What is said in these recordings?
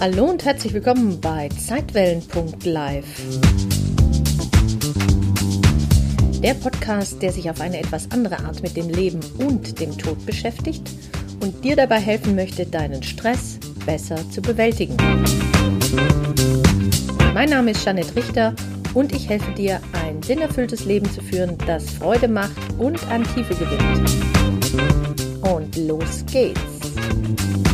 Hallo und herzlich willkommen bei Zeitwellen.live. Der Podcast, der sich auf eine etwas andere Art mit dem Leben und dem Tod beschäftigt und dir dabei helfen möchte, deinen Stress besser zu bewältigen. Mein Name ist Janet Richter und ich helfe dir, ein sinnerfülltes Leben zu führen, das Freude macht und an Tiefe gewinnt. Und los geht's!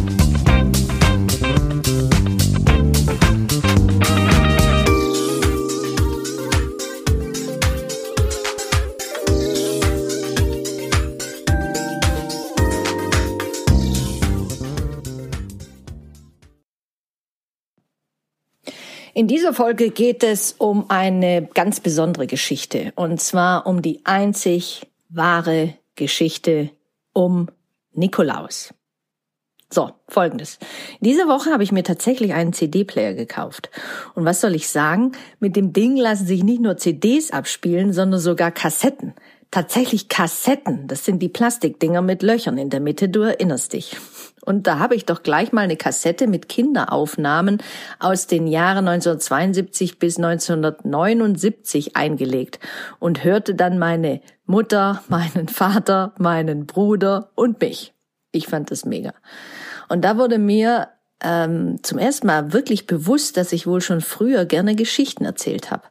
In dieser Folge geht es um eine ganz besondere Geschichte und zwar um die einzig wahre Geschichte um Nikolaus. So, folgendes. Diese Woche habe ich mir tatsächlich einen CD-Player gekauft. Und was soll ich sagen? Mit dem Ding lassen sich nicht nur CDs abspielen, sondern sogar Kassetten. Tatsächlich Kassetten. Das sind die Plastikdinger mit Löchern in der Mitte, du erinnerst dich. Und da habe ich doch gleich mal eine Kassette mit Kinderaufnahmen aus den Jahren 1972 bis 1979 eingelegt und hörte dann meine Mutter, meinen Vater, meinen Bruder und mich. Ich fand das mega. Und da wurde mir ähm, zum ersten Mal wirklich bewusst, dass ich wohl schon früher gerne Geschichten erzählt habe.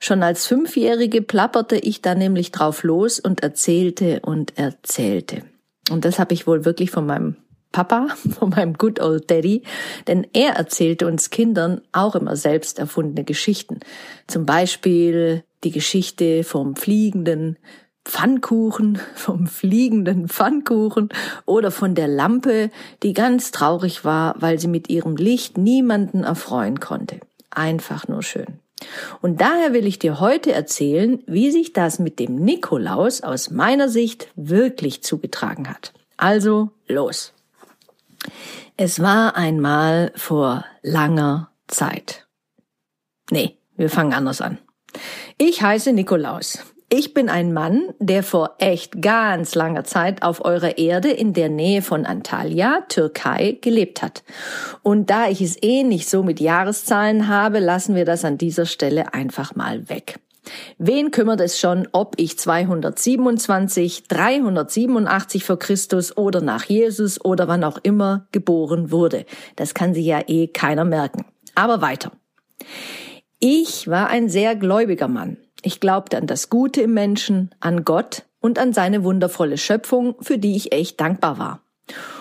Schon als Fünfjährige plapperte ich da nämlich drauf los und erzählte und erzählte. Und das habe ich wohl wirklich von meinem Papa, von meinem Good Old Daddy, denn er erzählte uns Kindern auch immer selbst erfundene Geschichten. Zum Beispiel die Geschichte vom fliegenden Pfannkuchen, vom fliegenden Pfannkuchen oder von der Lampe, die ganz traurig war, weil sie mit ihrem Licht niemanden erfreuen konnte. Einfach nur schön. Und daher will ich dir heute erzählen, wie sich das mit dem Nikolaus aus meiner Sicht wirklich zugetragen hat. Also los. Es war einmal vor langer Zeit. Nee, wir fangen anders an. Ich heiße Nikolaus. Ich bin ein Mann, der vor echt ganz langer Zeit auf eurer Erde in der Nähe von Antalya, Türkei, gelebt hat. Und da ich es eh nicht so mit Jahreszahlen habe, lassen wir das an dieser Stelle einfach mal weg. Wen kümmert es schon, ob ich 227, 387 vor Christus oder nach Jesus oder wann auch immer geboren wurde? Das kann sich ja eh keiner merken. Aber weiter. Ich war ein sehr gläubiger Mann. Ich glaubte an das Gute im Menschen, an Gott und an seine wundervolle Schöpfung, für die ich echt dankbar war.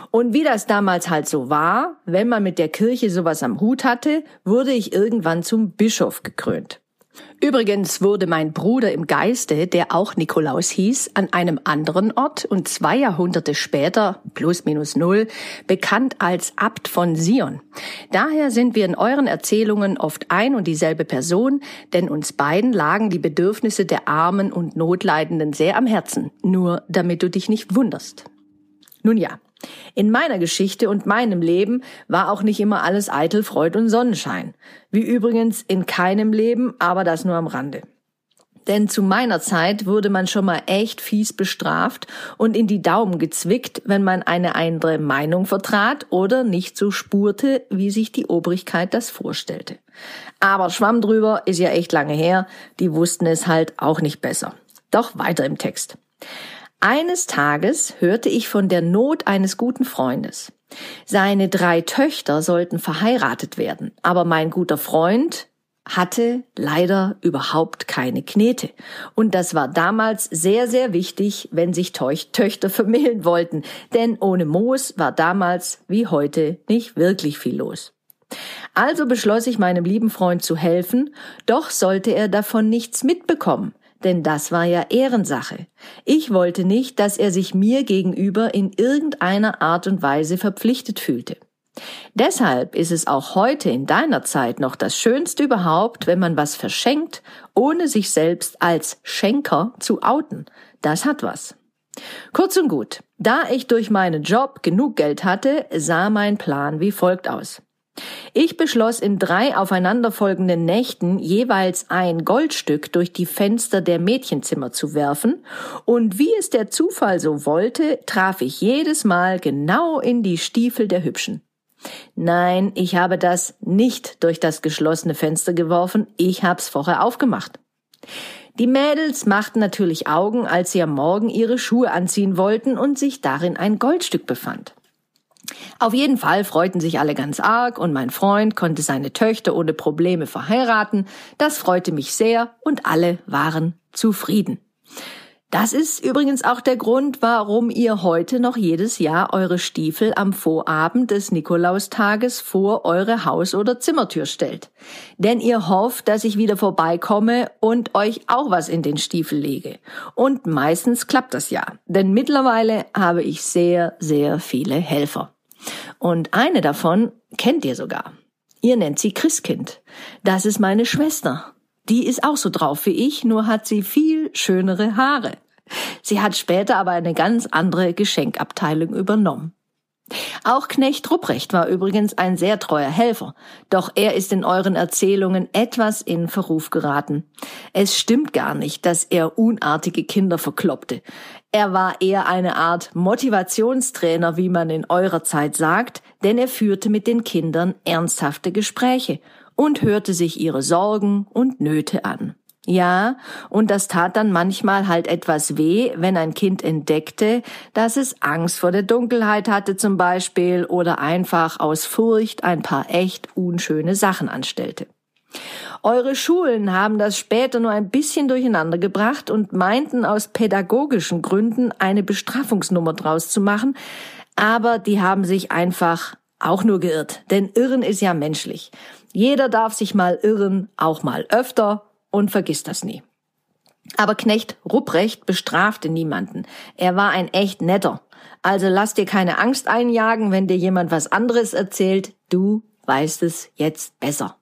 Und wie das damals halt so war, wenn man mit der Kirche sowas am Hut hatte, wurde ich irgendwann zum Bischof gekrönt. Übrigens wurde mein Bruder im Geiste, der auch Nikolaus hieß, an einem anderen Ort und zwei Jahrhunderte später, plus minus null, bekannt als Abt von Sion. Daher sind wir in euren Erzählungen oft ein und dieselbe Person, denn uns beiden lagen die Bedürfnisse der Armen und Notleidenden sehr am Herzen, nur damit du dich nicht wunderst. Nun ja, in meiner Geschichte und meinem Leben war auch nicht immer alles eitel Freud und Sonnenschein. Wie übrigens in keinem Leben, aber das nur am Rande. Denn zu meiner Zeit wurde man schon mal echt fies bestraft und in die Daumen gezwickt, wenn man eine andere Meinung vertrat oder nicht so spurte, wie sich die Obrigkeit das vorstellte. Aber Schwamm drüber ist ja echt lange her, die wussten es halt auch nicht besser. Doch weiter im Text. Eines Tages hörte ich von der Not eines guten Freundes. Seine drei Töchter sollten verheiratet werden, aber mein guter Freund hatte leider überhaupt keine Knete. Und das war damals sehr, sehr wichtig, wenn sich Töchter vermählen wollten, denn ohne Moos war damals wie heute nicht wirklich viel los. Also beschloss ich meinem lieben Freund zu helfen, doch sollte er davon nichts mitbekommen, denn das war ja Ehrensache. Ich wollte nicht, dass er sich mir gegenüber in irgendeiner Art und Weise verpflichtet fühlte. Deshalb ist es auch heute in deiner Zeit noch das Schönste überhaupt, wenn man was verschenkt, ohne sich selbst als Schenker zu outen. Das hat was. Kurz und gut, da ich durch meinen Job genug Geld hatte, sah mein Plan wie folgt aus. Ich beschloss in drei aufeinanderfolgenden Nächten jeweils ein Goldstück durch die Fenster der Mädchenzimmer zu werfen, und wie es der Zufall so wollte, traf ich jedes Mal genau in die Stiefel der Hübschen. Nein, ich habe das nicht durch das geschlossene Fenster geworfen, ich hab's vorher aufgemacht. Die Mädels machten natürlich Augen, als sie am Morgen ihre Schuhe anziehen wollten und sich darin ein Goldstück befand. Auf jeden Fall freuten sich alle ganz arg und mein Freund konnte seine Töchter ohne Probleme verheiraten. Das freute mich sehr und alle waren zufrieden. Das ist übrigens auch der Grund, warum ihr heute noch jedes Jahr eure Stiefel am Vorabend des Nikolaustages vor eure Haus- oder Zimmertür stellt. Denn ihr hofft, dass ich wieder vorbeikomme und euch auch was in den Stiefel lege. Und meistens klappt das ja, denn mittlerweile habe ich sehr, sehr viele Helfer. Und eine davon kennt ihr sogar. Ihr nennt sie Christkind. Das ist meine Schwester. Die ist auch so drauf wie ich, nur hat sie viel schönere Haare. Sie hat später aber eine ganz andere Geschenkabteilung übernommen. Auch Knecht Rupprecht war übrigens ein sehr treuer Helfer, doch er ist in euren Erzählungen etwas in Verruf geraten. Es stimmt gar nicht, dass er unartige Kinder verkloppte. Er war eher eine Art Motivationstrainer, wie man in eurer Zeit sagt, denn er führte mit den Kindern ernsthafte Gespräche und hörte sich ihre Sorgen und Nöte an. Ja, und das tat dann manchmal halt etwas weh, wenn ein Kind entdeckte, dass es Angst vor der Dunkelheit hatte zum Beispiel oder einfach aus Furcht ein paar echt unschöne Sachen anstellte. Eure Schulen haben das später nur ein bisschen durcheinander gebracht und meinten aus pädagogischen Gründen eine Bestrafungsnummer draus zu machen, aber die haben sich einfach auch nur geirrt, denn Irren ist ja menschlich. Jeder darf sich mal irren, auch mal öfter und vergiss das nie. Aber Knecht Rupprecht bestrafte niemanden. Er war ein echt netter. Also lass dir keine Angst einjagen, wenn dir jemand was anderes erzählt. Du weißt es jetzt besser.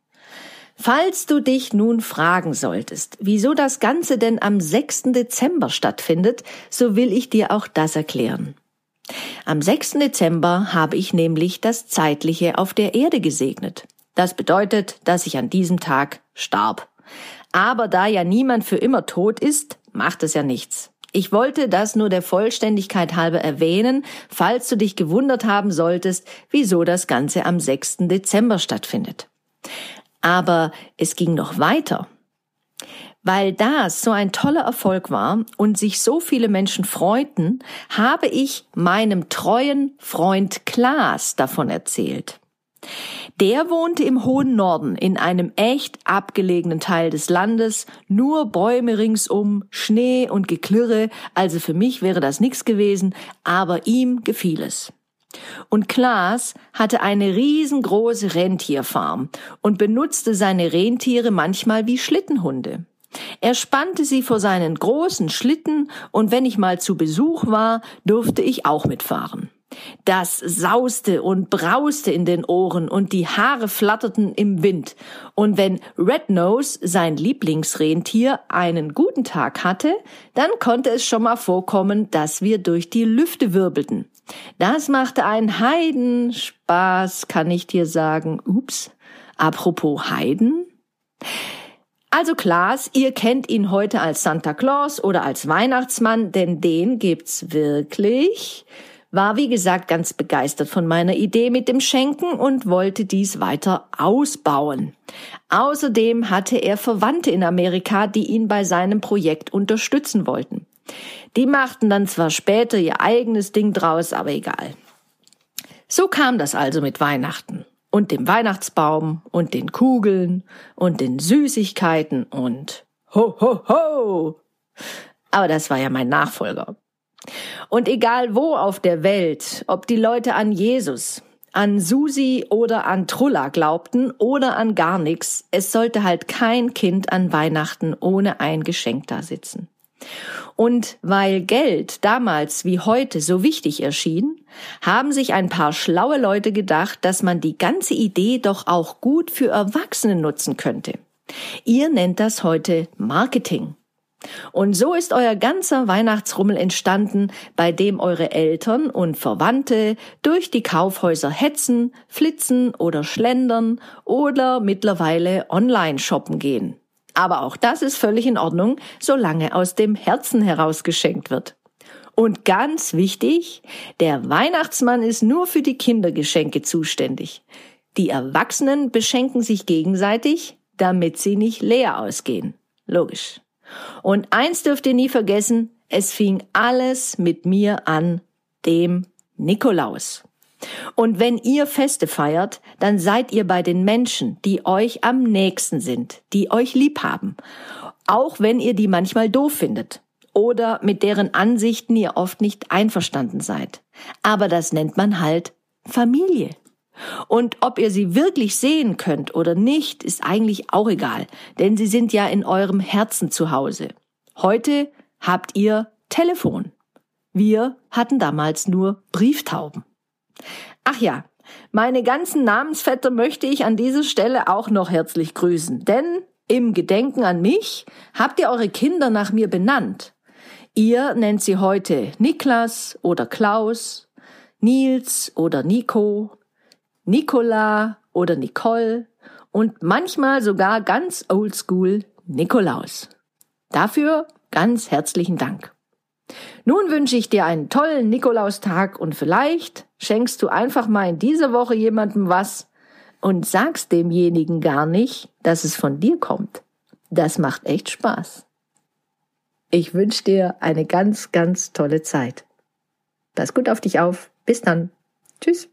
Falls du dich nun fragen solltest, wieso das Ganze denn am 6. Dezember stattfindet, so will ich dir auch das erklären. Am 6. Dezember habe ich nämlich das Zeitliche auf der Erde gesegnet. Das bedeutet, dass ich an diesem Tag starb. Aber da ja niemand für immer tot ist, macht es ja nichts. Ich wollte das nur der Vollständigkeit halber erwähnen, falls du dich gewundert haben solltest, wieso das Ganze am 6. Dezember stattfindet. Aber es ging noch weiter. Weil das so ein toller Erfolg war und sich so viele Menschen freuten, habe ich meinem treuen Freund Klaas davon erzählt. Der wohnte im hohen Norden in einem echt abgelegenen Teil des Landes, nur Bäume ringsum, Schnee und Geklirre, also für mich wäre das nichts gewesen, aber ihm gefiel es. Und Klaas hatte eine riesengroße Rentierfarm und benutzte seine Rentiere manchmal wie Schlittenhunde. Er spannte sie vor seinen großen Schlitten und wenn ich mal zu Besuch war, durfte ich auch mitfahren. Das sauste und brauste in den Ohren und die Haare flatterten im Wind. Und wenn Red Nose, sein Lieblingsrentier, einen guten Tag hatte, dann konnte es schon mal vorkommen, dass wir durch die Lüfte wirbelten. Das machte einen Heidenspaß, kann ich dir sagen. Ups. Apropos Heiden. Also Klaas, ihr kennt ihn heute als Santa Claus oder als Weihnachtsmann, denn den gibt's wirklich war wie gesagt ganz begeistert von meiner Idee mit dem Schenken und wollte dies weiter ausbauen. Außerdem hatte er Verwandte in Amerika, die ihn bei seinem Projekt unterstützen wollten. Die machten dann zwar später ihr eigenes Ding draus, aber egal. So kam das also mit Weihnachten und dem Weihnachtsbaum und den Kugeln und den Süßigkeiten und ho ho ho. Aber das war ja mein Nachfolger. Und egal wo auf der Welt, ob die Leute an Jesus, an Susi oder an Trulla glaubten oder an gar nichts, es sollte halt kein Kind an Weihnachten ohne ein Geschenk da sitzen. Und weil Geld damals wie heute so wichtig erschien, haben sich ein paar schlaue Leute gedacht, dass man die ganze Idee doch auch gut für Erwachsene nutzen könnte. Ihr nennt das heute Marketing. Und so ist euer ganzer Weihnachtsrummel entstanden, bei dem eure Eltern und Verwandte durch die Kaufhäuser hetzen, flitzen oder schlendern oder mittlerweile online shoppen gehen. Aber auch das ist völlig in Ordnung, solange aus dem Herzen heraus geschenkt wird. Und ganz wichtig, der Weihnachtsmann ist nur für die Kindergeschenke zuständig. Die Erwachsenen beschenken sich gegenseitig, damit sie nicht leer ausgehen. Logisch. Und eins dürft ihr nie vergessen, es fing alles mit mir an, dem Nikolaus. Und wenn ihr Feste feiert, dann seid ihr bei den Menschen, die euch am nächsten sind, die euch lieb haben. Auch wenn ihr die manchmal doof findet oder mit deren Ansichten ihr oft nicht einverstanden seid. Aber das nennt man halt Familie. Und ob ihr sie wirklich sehen könnt oder nicht, ist eigentlich auch egal, denn sie sind ja in eurem Herzen zu Hause. Heute habt ihr Telefon. Wir hatten damals nur Brieftauben. Ach ja, meine ganzen Namensvetter möchte ich an dieser Stelle auch noch herzlich grüßen, denn im Gedenken an mich habt ihr eure Kinder nach mir benannt. Ihr nennt sie heute Niklas oder Klaus, Nils oder Nico, Nicola oder Nicole und manchmal sogar ganz oldschool Nikolaus. Dafür ganz herzlichen Dank. Nun wünsche ich dir einen tollen Nikolaustag und vielleicht schenkst du einfach mal in dieser Woche jemandem was und sagst demjenigen gar nicht, dass es von dir kommt. Das macht echt Spaß. Ich wünsche dir eine ganz, ganz tolle Zeit. Pass gut auf dich auf. Bis dann. Tschüss.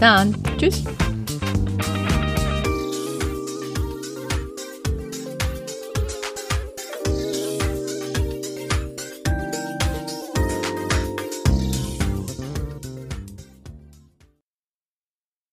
Dann. Tschüss.